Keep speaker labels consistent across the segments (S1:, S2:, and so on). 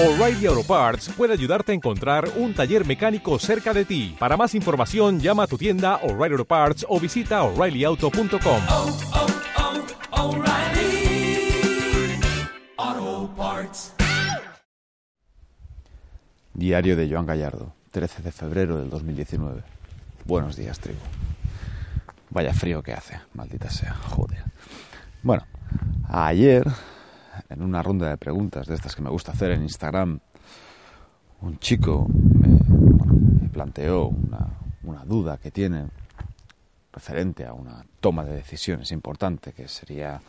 S1: O'Reilly Auto Parts puede ayudarte a encontrar un taller mecánico cerca de ti. Para más información, llama a tu tienda O'Reilly Auto Parts o visita oreillyauto.com.
S2: oh, oh, Parts.
S3: Diario de Joan Gallardo, 13 de febrero del 2019. Buenos días, tribu. Vaya frío que hace, maldita sea, joder. Bueno, ayer, en una ronda de preguntas de estas que me gusta hacer en Instagram, un chico me, planteó una, una duda que tiene referente a una toma de decisiones importante, que sería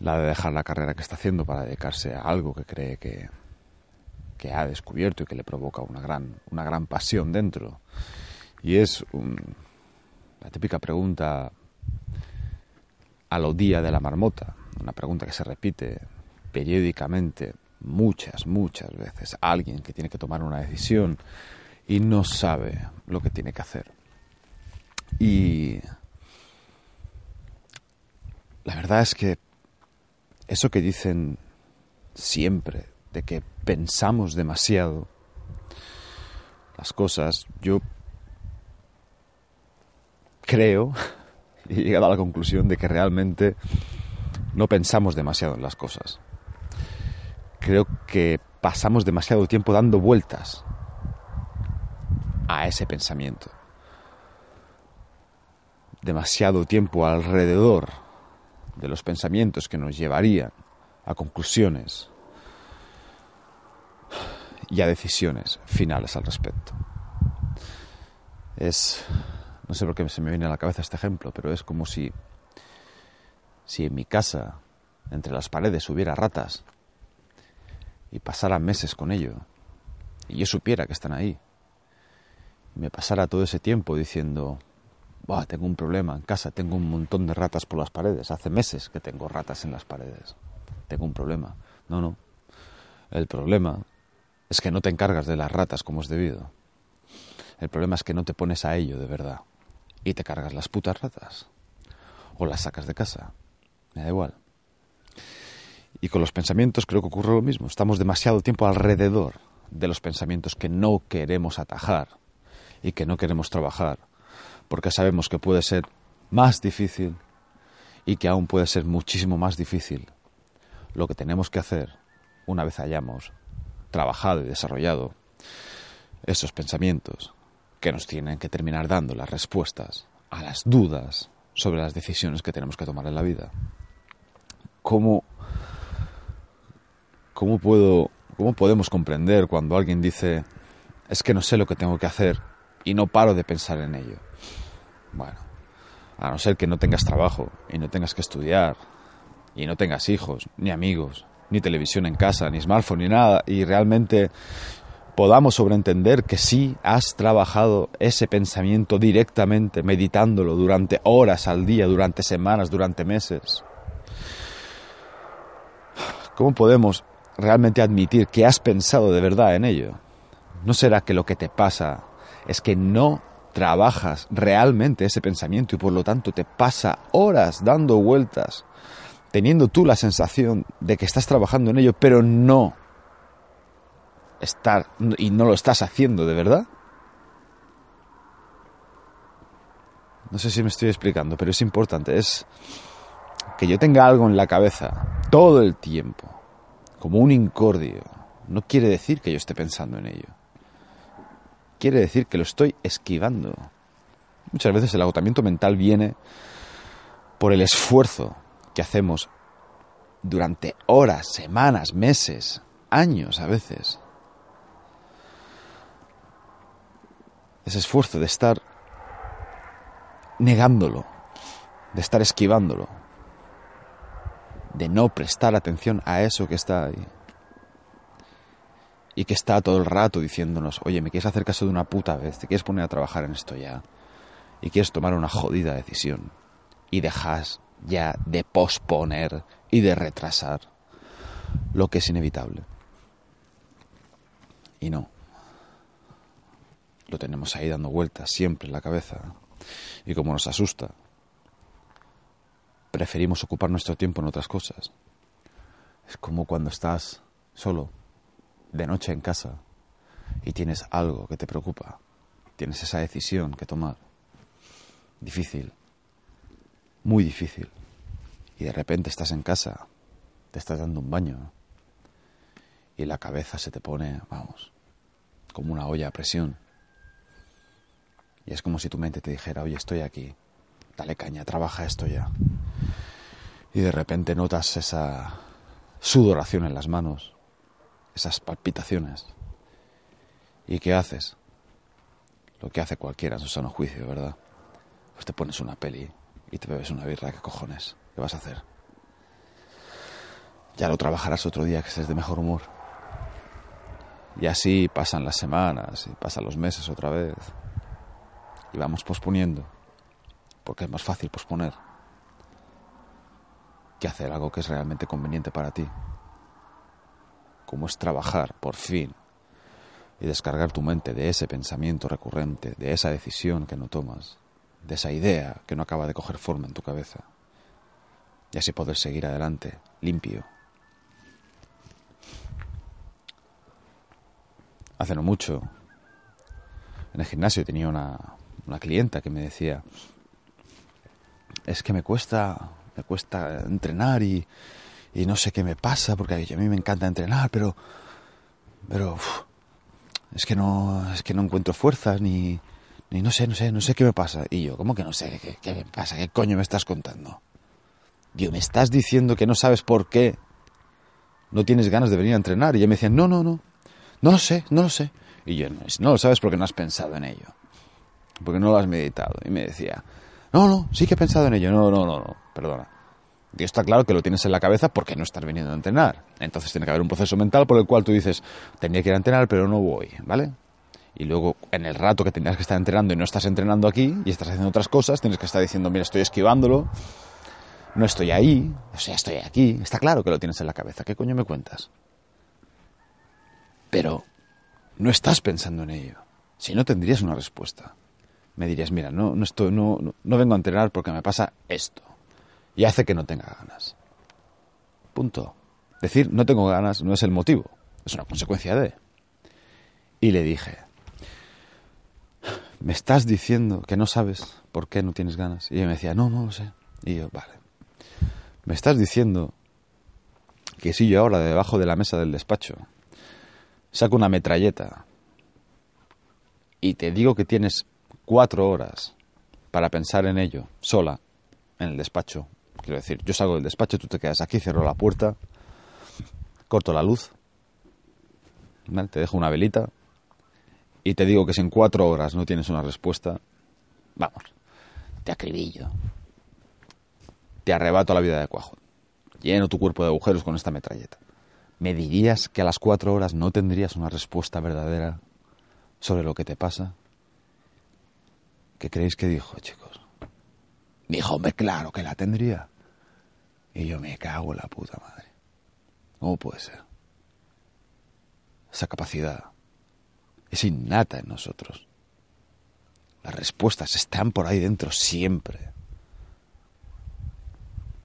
S3: la de dejar la carrera que está haciendo para dedicarse a algo que cree que, que ha descubierto y que le provoca una gran, una gran pasión dentro. Y es un, la típica pregunta a lo día de la marmota, una pregunta que se repite periódicamente muchas, muchas veces. Alguien que tiene que tomar una decisión y no sabe lo que tiene que hacer. Y la verdad es que eso que dicen siempre, de que pensamos demasiado las cosas, yo creo y he llegado a la conclusión de que realmente no pensamos demasiado en las cosas. Creo que pasamos demasiado tiempo dando vueltas a ese pensamiento. Demasiado tiempo alrededor de los pensamientos que nos llevarían a conclusiones y a decisiones finales al respecto. Es, no sé por qué se me viene a la cabeza este ejemplo, pero es como si, si en mi casa, entre las paredes, hubiera ratas y pasara meses con ello, y yo supiera que están ahí, y me pasara todo ese tiempo diciendo, Buah, tengo un problema en casa, tengo un montón de ratas por las paredes, hace meses que tengo ratas en las paredes, tengo un problema. No, no, el problema es que no te encargas de las ratas como es debido. El problema es que no te pones a ello de verdad y te cargas las putas ratas o las sacas de casa. Me da igual. Y con los pensamientos creo que ocurre lo mismo. Estamos demasiado tiempo alrededor de los pensamientos que no queremos atajar y que no queremos trabajar porque sabemos que puede ser más difícil y que aún puede ser muchísimo más difícil. Lo que tenemos que hacer una vez hayamos trabajado y desarrollado esos pensamientos que nos tienen que terminar dando las respuestas a las dudas sobre las decisiones que tenemos que tomar en la vida. ¿Cómo, cómo, puedo, cómo podemos comprender cuando alguien dice es que no sé lo que tengo que hacer y no paro de pensar en ello? Bueno, a no ser que no tengas trabajo y no tengas que estudiar y no tengas hijos, ni amigos, ni televisión en casa, ni smartphone, ni nada, y realmente podamos sobreentender que sí has trabajado ese pensamiento directamente, meditándolo durante horas al día, durante semanas, durante meses. ¿Cómo podemos realmente admitir que has pensado de verdad en ello? ¿No será que lo que te pasa es que no trabajas realmente ese pensamiento y por lo tanto te pasa horas dando vueltas, teniendo tú la sensación de que estás trabajando en ello, pero no estar y no lo estás haciendo de verdad? No sé si me estoy explicando, pero es importante, es que yo tenga algo en la cabeza todo el tiempo, como un incordio, no quiere decir que yo esté pensando en ello quiere decir que lo estoy esquivando. Muchas veces el agotamiento mental viene por el esfuerzo que hacemos durante horas, semanas, meses, años a veces. Ese esfuerzo de estar negándolo, de estar esquivándolo, de no prestar atención a eso que está ahí y que está todo el rato diciéndonos, oye, me quieres hacer caso de una puta vez, te quieres poner a trabajar en esto ya, y quieres tomar una jodida decisión, y dejas ya de posponer y de retrasar lo que es inevitable. Y no. Lo tenemos ahí dando vueltas siempre en la cabeza. Y como nos asusta, preferimos ocupar nuestro tiempo en otras cosas. Es como cuando estás solo de noche en casa y tienes algo que te preocupa, tienes esa decisión que tomar, difícil, muy difícil, y de repente estás en casa, te estás dando un baño y la cabeza se te pone, vamos, como una olla a presión. Y es como si tu mente te dijera, oye, estoy aquí, dale caña, trabaja esto ya. Y de repente notas esa sudoración en las manos, esas palpitaciones. ¿Y qué haces? Lo que hace cualquiera en su sano juicio, ¿verdad? Pues te pones una peli y te bebes una birra, ¿qué cojones? ¿Qué vas a hacer? Ya lo trabajarás otro día que estés de mejor humor. Y así pasan las semanas y pasan los meses otra vez. Y vamos posponiendo, porque es más fácil posponer que hacer algo que es realmente conveniente para ti. Como es trabajar, por fin, y descargar tu mente de ese pensamiento recurrente, de esa decisión que no tomas, de esa idea que no acaba de coger forma en tu cabeza. Y así poder seguir adelante, limpio. Hace no mucho, en el gimnasio tenía una, una clienta que me decía, es que me cuesta, me cuesta entrenar y, y no sé qué me pasa, porque a mí me encanta entrenar, pero, pero es que no, es que no encuentro fuerzas ni, ni no sé, no sé, no sé qué me pasa. Y yo, ¿cómo que no sé qué, qué me pasa? ¿Qué coño me estás contando? Dios, me estás diciendo que no sabes por qué no tienes ganas de venir a entrenar. Y ella me decía, no, no, no, no lo sé, no lo sé. Y yo, no lo sabes porque no has pensado en ello. Porque no lo has meditado. Y me decía, no, no, sí que he pensado en ello. No, no, no, no, perdona. Y está claro que lo tienes en la cabeza porque no estás viniendo a entrenar. Entonces tiene que haber un proceso mental por el cual tú dices, tenía que ir a entrenar, pero no voy, ¿vale? Y luego, en el rato que tenías que estar entrenando y no estás entrenando aquí y estás haciendo otras cosas, tienes que estar diciendo, mira, estoy esquivándolo, no estoy ahí, o sea, estoy aquí. Está claro que lo tienes en la cabeza. ¿Qué coño me cuentas? Pero no estás pensando en ello. Si no, tendrías una respuesta. Me dirías, mira, no, no, estoy, no, no, vengo a entrenar porque me pasa esto. Y hace que no tenga ganas. Punto. Decir no tengo ganas no es el motivo, es una consecuencia de. Y le dije, ¿me estás diciendo que no sabes por qué no tienes ganas? Y ella me decía, no, no lo sé. Y yo, vale. ¿Me estás diciendo que si yo ahora debajo de la mesa del despacho saco una metralleta y te digo que tienes cuatro horas para pensar en ello, sola, en el despacho? Quiero decir, yo salgo del despacho, tú te quedas aquí, cierro la puerta, corto la luz, te dejo una velita y te digo que si en cuatro horas no tienes una respuesta, vamos, te acribillo, te arrebato la vida de cuajo, lleno tu cuerpo de agujeros con esta metralleta. ¿Me dirías que a las cuatro horas no tendrías una respuesta verdadera sobre lo que te pasa? ¿Qué creéis que dijo, chicos? Dijo, hombre, claro que la tendría. Y yo me cago en la puta madre. ¿Cómo puede ser? Esa capacidad es innata en nosotros. Las respuestas están por ahí dentro siempre.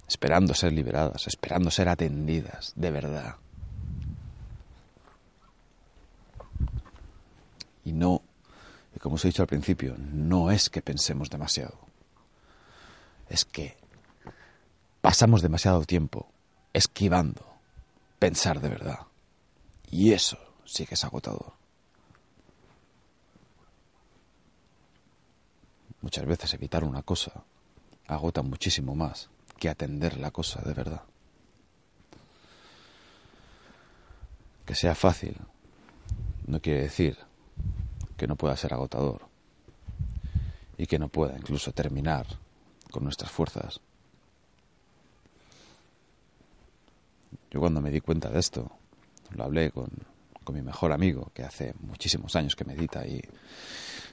S3: Esperando ser liberadas, esperando ser atendidas, de verdad. Y no, como os he dicho al principio, no es que pensemos demasiado. Es que pasamos demasiado tiempo esquivando pensar de verdad. Y eso sí que es agotador. Muchas veces evitar una cosa agota muchísimo más que atender la cosa de verdad. Que sea fácil no quiere decir que no pueda ser agotador y que no pueda incluso terminar con nuestras fuerzas. Yo cuando me di cuenta de esto, lo hablé con, con mi mejor amigo, que hace muchísimos años que medita, y,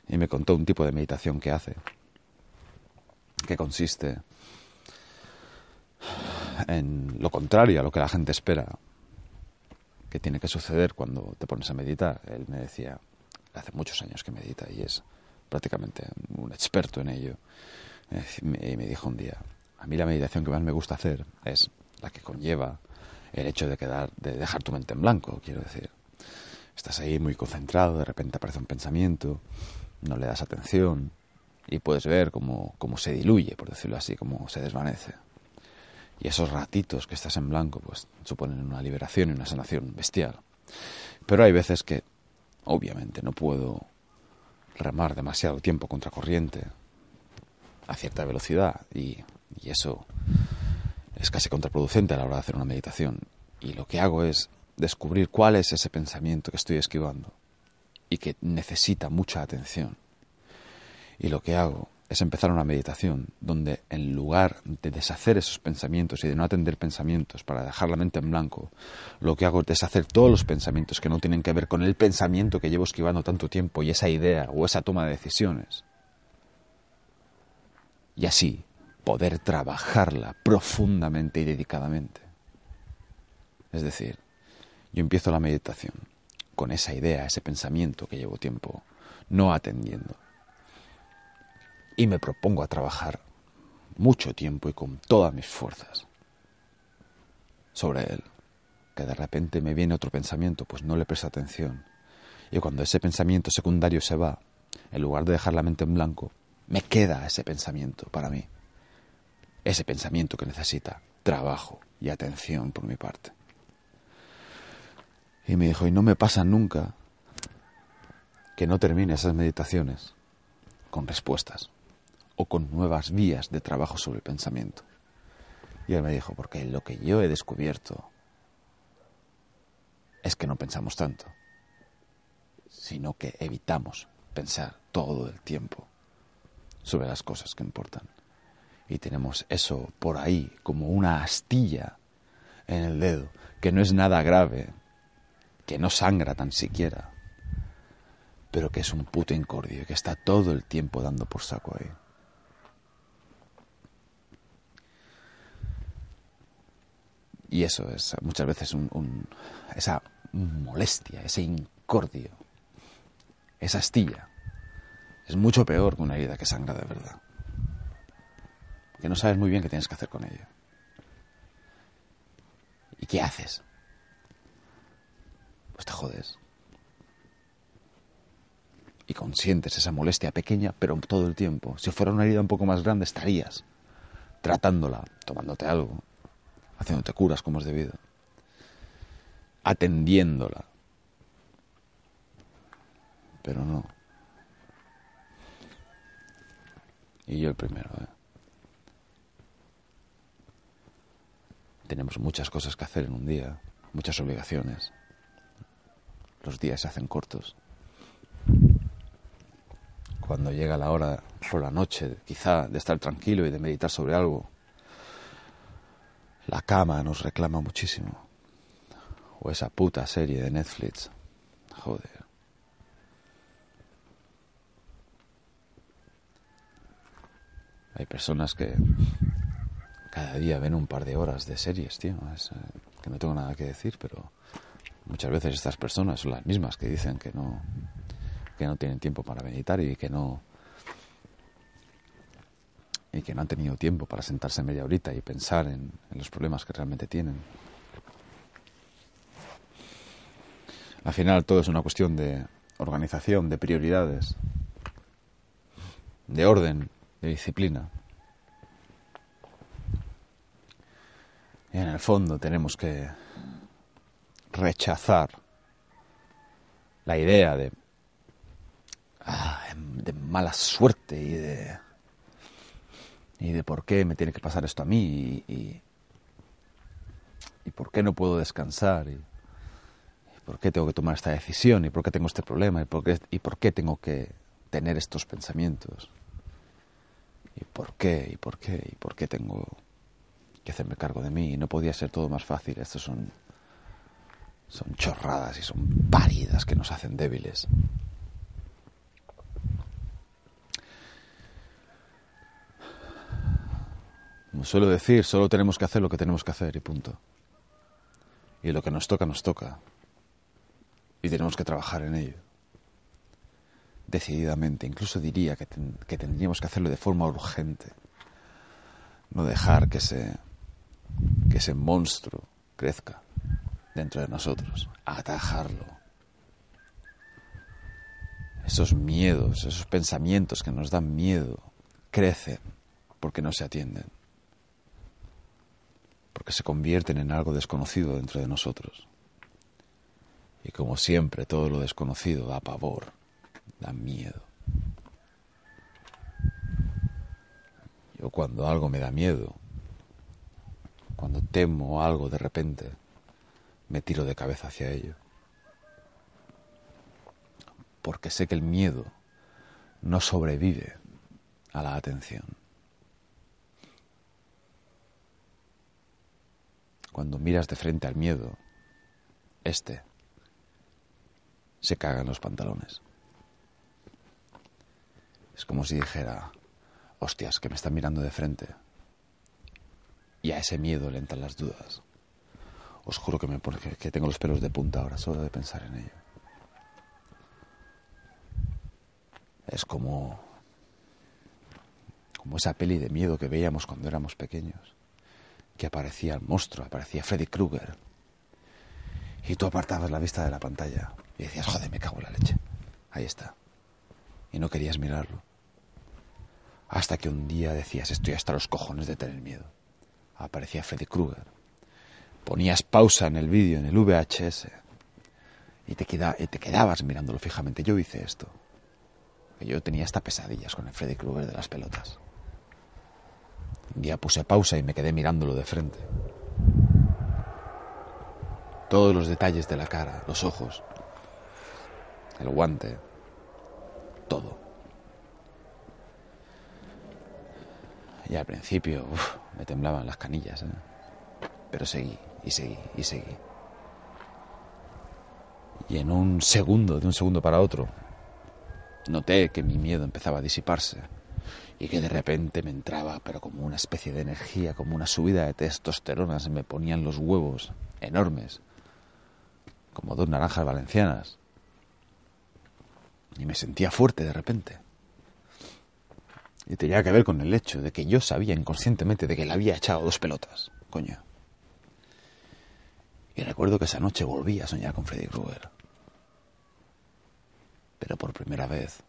S3: y me contó un tipo de meditación que hace, que consiste en lo contrario a lo que la gente espera que tiene que suceder cuando te pones a meditar. Él me decía, hace muchos años que medita y es prácticamente un experto en ello. Y me dijo un día, a mí la meditación que más me gusta hacer es la que conlleva el hecho de quedar, de dejar tu mente en blanco, quiero decir. Estás ahí muy concentrado, de repente aparece un pensamiento, no le das atención y puedes ver cómo, cómo se diluye, por decirlo así, cómo se desvanece. Y esos ratitos que estás en blanco, pues suponen una liberación y una sanación bestial. Pero hay veces que, obviamente, no puedo remar demasiado tiempo contra corriente a cierta velocidad y, y eso es casi contraproducente a la hora de hacer una meditación. Y lo que hago es descubrir cuál es ese pensamiento que estoy esquivando y que necesita mucha atención. Y lo que hago es empezar una meditación donde en lugar de deshacer esos pensamientos y de no atender pensamientos para dejar la mente en blanco, lo que hago es deshacer todos los pensamientos que no tienen que ver con el pensamiento que llevo esquivando tanto tiempo y esa idea o esa toma de decisiones. Y así poder trabajarla profundamente y dedicadamente. Es decir, yo empiezo la meditación con esa idea, ese pensamiento que llevo tiempo no atendiendo. Y me propongo a trabajar mucho tiempo y con todas mis fuerzas sobre él. Que de repente me viene otro pensamiento, pues no le presto atención. Y cuando ese pensamiento secundario se va, en lugar de dejar la mente en blanco, me queda ese pensamiento para mí. Ese pensamiento que necesita trabajo y atención por mi parte. Y me dijo, y no me pasa nunca que no termine esas meditaciones con respuestas o con nuevas vías de trabajo sobre el pensamiento. Y él me dijo, porque lo que yo he descubierto es que no pensamos tanto, sino que evitamos pensar todo el tiempo sobre las cosas que importan. Y tenemos eso por ahí como una astilla en el dedo, que no es nada grave, que no sangra tan siquiera, pero que es un puto incordio que está todo el tiempo dando por saco ahí. Y eso es muchas veces un, esa molestia, ese incordio, esa astilla. Es mucho peor que una herida que sangra de verdad. Que no sabes muy bien qué tienes que hacer con ello. ¿Y qué haces? Pues te jodes. Y consientes esa molestia pequeña, pero todo el tiempo. Si fuera una herida un poco más grande, estarías tratándola, tomándote algo, haciéndote curas como es debido, atendiéndola. Pero no. Y yo el primero, ¿eh? Tenemos muchas cosas que hacer en un día, muchas obligaciones. Los días se hacen cortos. Cuando llega la hora por la noche, quizá, de estar tranquilo y de meditar sobre algo, la cama nos reclama muchísimo. O esa puta serie de Netflix. Joder. Hay personas que cada día ven un par de horas de series, tío. Eh, que no tengo nada que decir, pero muchas veces estas personas son las mismas que dicen que no, que no tienen tiempo para meditar y que no y que no han tenido tiempo para sentarse media horita y pensar en, los problemas que realmente tienen. Al final todo es una cuestión de organización, de prioridades, de orden, de disciplina. Y en el fondo tenemos que rechazar la idea de, ah, de mala suerte y de, y de por qué me tiene que pasar esto a mí y, y, por qué no puedo descansar y, y, por qué tengo que tomar esta decisión y por qué tengo este problema y por qué, y por qué tengo que tener estos pensamientos y por qué y por qué y por qué tengo que hacerme cargo de mí y no podía ser todo más fácil. Estos son son chorradas y son pálidas que nos hacen débiles. Suelo decir, solo tenemos que hacer lo que tenemos que hacer y punto. Y lo que nos toca, nos toca. Y tenemos que trabajar en ello. Decididamente. Incluso diría que, que tendríamos que hacerlo de forma urgente. No dejar que ese, que ese monstruo crezca dentro de nosotros, atajarlo esos miedos, esos pensamientos que nos dan miedo, crecen porque no se atienden, porque se convierten en algo desconocido dentro de nosotros. Y como siempre, todo lo desconocido da pavor, da miedo. Yo cuando algo me da miedo, cuando temo algo de repente, me tiro de cabeza hacia ello. Porque sé que el miedo no sobrevive a la atención. Cuando miras de frente al miedo, este se caga en los pantalones. Es como si dijera, hostias, que me están mirando de frente. Y a ese miedo le entran las dudas. Os juro que, me que tengo los pelos de punta ahora solo de pensar en ello. Es como, como esa peli de miedo que veíamos cuando éramos pequeños, que aparecía el monstruo, aparecía Freddy Krueger, y tú apartabas la vista de la pantalla y decías, joder, me cago en la leche. Ahí está. Y no querías mirarlo. Hasta que un día decías, estoy hasta los cojones de tener miedo. Aparecía Freddy Krueger. Ponías pausa en el vídeo, en el VHS, y te, y te quedabas mirándolo fijamente. Yo hice esto. Yo tenía hasta pesadillas con el Freddy Krueger de las pelotas. Día puse pausa y me quedé mirándolo de frente. Todos los detalles de la cara, los ojos, el guante, todo. Y al principio me temblaban las canillas, ¿eh? pero seguí y seguí y seguí. Y en un segundo, de un segundo para otro, noté que mi miedo empezaba a disiparse y que de repente me entraba, pero como una especie de energía, como una subida de testosterona, se me ponían los huevos enormes, como dos naranjas valencianas. Y me sentía fuerte de repente. Y tenía que ver con el hecho de que yo sabía inconscientemente de que le había echado dos pelotas, coño. Y recuerdo que esa noche volví a soñar con Freddy Krueger. Pero por primera vez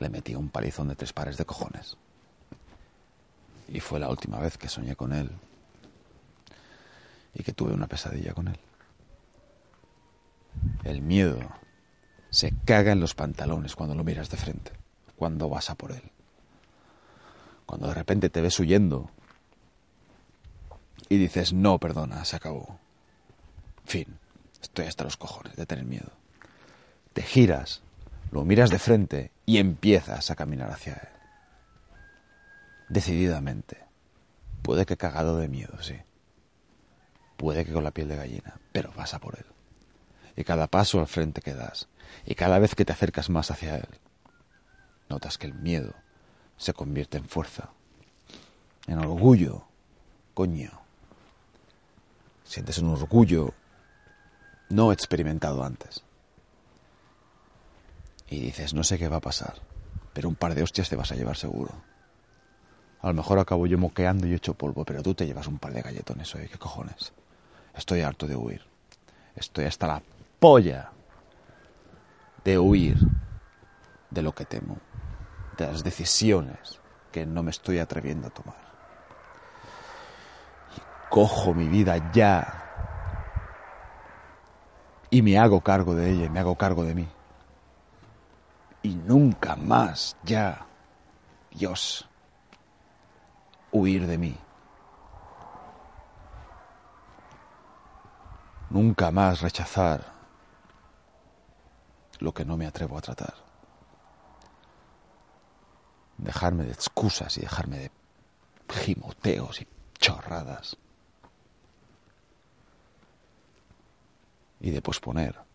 S3: le metí un palizón de tres pares de cojones. Y fue la última vez que soñé con él y que tuve una pesadilla con él. El miedo se caga en los pantalones cuando lo miras de frente, cuando vas a por él. Cuando de repente te ves huyendo y dices, no, perdona, se acabó. Fin, estoy hasta los cojones de tener miedo. Te giras, lo miras de frente y empiezas a caminar hacia él. Decididamente. Puede que cagado de miedo, sí. Puede que con la piel de gallina, pero vas a por él. Y cada paso al frente que das, y cada vez que te acercas más hacia él, notas que el miedo se convierte en fuerza, en orgullo, coño. Sientes un orgullo no experimentado antes. Y dices, no sé qué va a pasar, pero un par de hostias te vas a llevar seguro. A lo mejor acabo yo moqueando y hecho polvo, pero tú te llevas un par de galletones hoy, ¿qué cojones? Estoy harto de huir. Estoy hasta la polla de huir de lo que temo, de las decisiones que no me estoy atreviendo a tomar. Y cojo mi vida ya y me hago cargo de ella me hago cargo de mí. Y nunca más ya, Dios, huir de mí. Nunca más rechazar lo que no me atrevo a tratar. Dejarme de excusas y dejarme de gimoteos y chorradas. Y de posponer.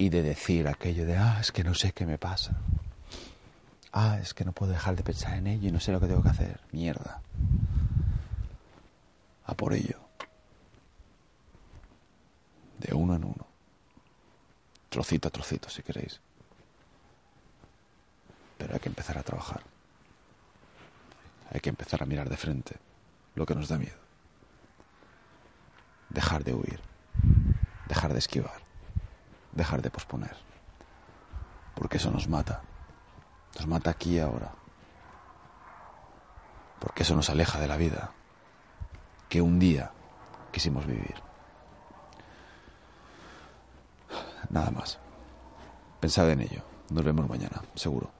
S3: Y de decir aquello de, ah, es que no sé qué me pasa. Ah, es que no puedo dejar de pensar en ello y no sé lo que tengo que hacer. Mierda. A por ello. De uno en uno. Trocito a trocito, si queréis. Pero hay que empezar a trabajar. Hay que empezar a mirar de frente lo que nos da miedo. Dejar de huir. Dejar de esquivar. Dejar de posponer. Porque eso nos mata. Nos mata aquí y ahora. Porque eso nos aleja de la vida que un día quisimos vivir. Nada más. Pensad en ello. Nos vemos mañana, seguro.